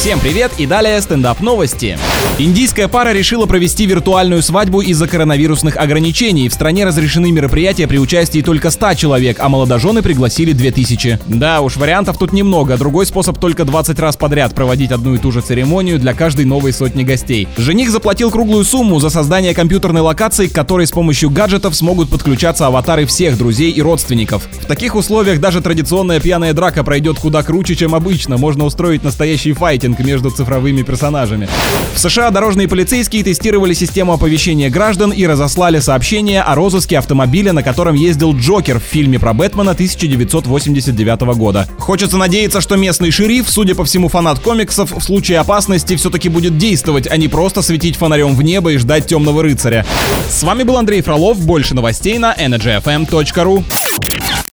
Всем привет и далее стендап новости. Индийская пара решила провести виртуальную свадьбу из-за коронавирусных ограничений. В стране разрешены мероприятия при участии только 100 человек, а молодожены пригласили 2000. Да уж, вариантов тут немного. Другой способ только 20 раз подряд проводить одну и ту же церемонию для каждой новой сотни гостей. Жених заплатил круглую сумму за создание компьютерной локации, к которой с помощью гаджетов смогут подключаться аватары всех друзей и родственников. В таких условиях даже традиционная пьяная драка пройдет куда круче, чем обычно. Можно устроить настоящий файтинг между цифровыми персонажами. В США дорожные полицейские тестировали систему оповещения граждан и разослали сообщение о розыске автомобиля, на котором ездил Джокер в фильме про Бэтмена 1989 года. Хочется надеяться, что местный шериф, судя по всему фанат комиксов, в случае опасности все-таки будет действовать, а не просто светить фонарем в небо и ждать темного рыцаря. С вами был Андрей Фролов. Больше новостей на energyfm.ru.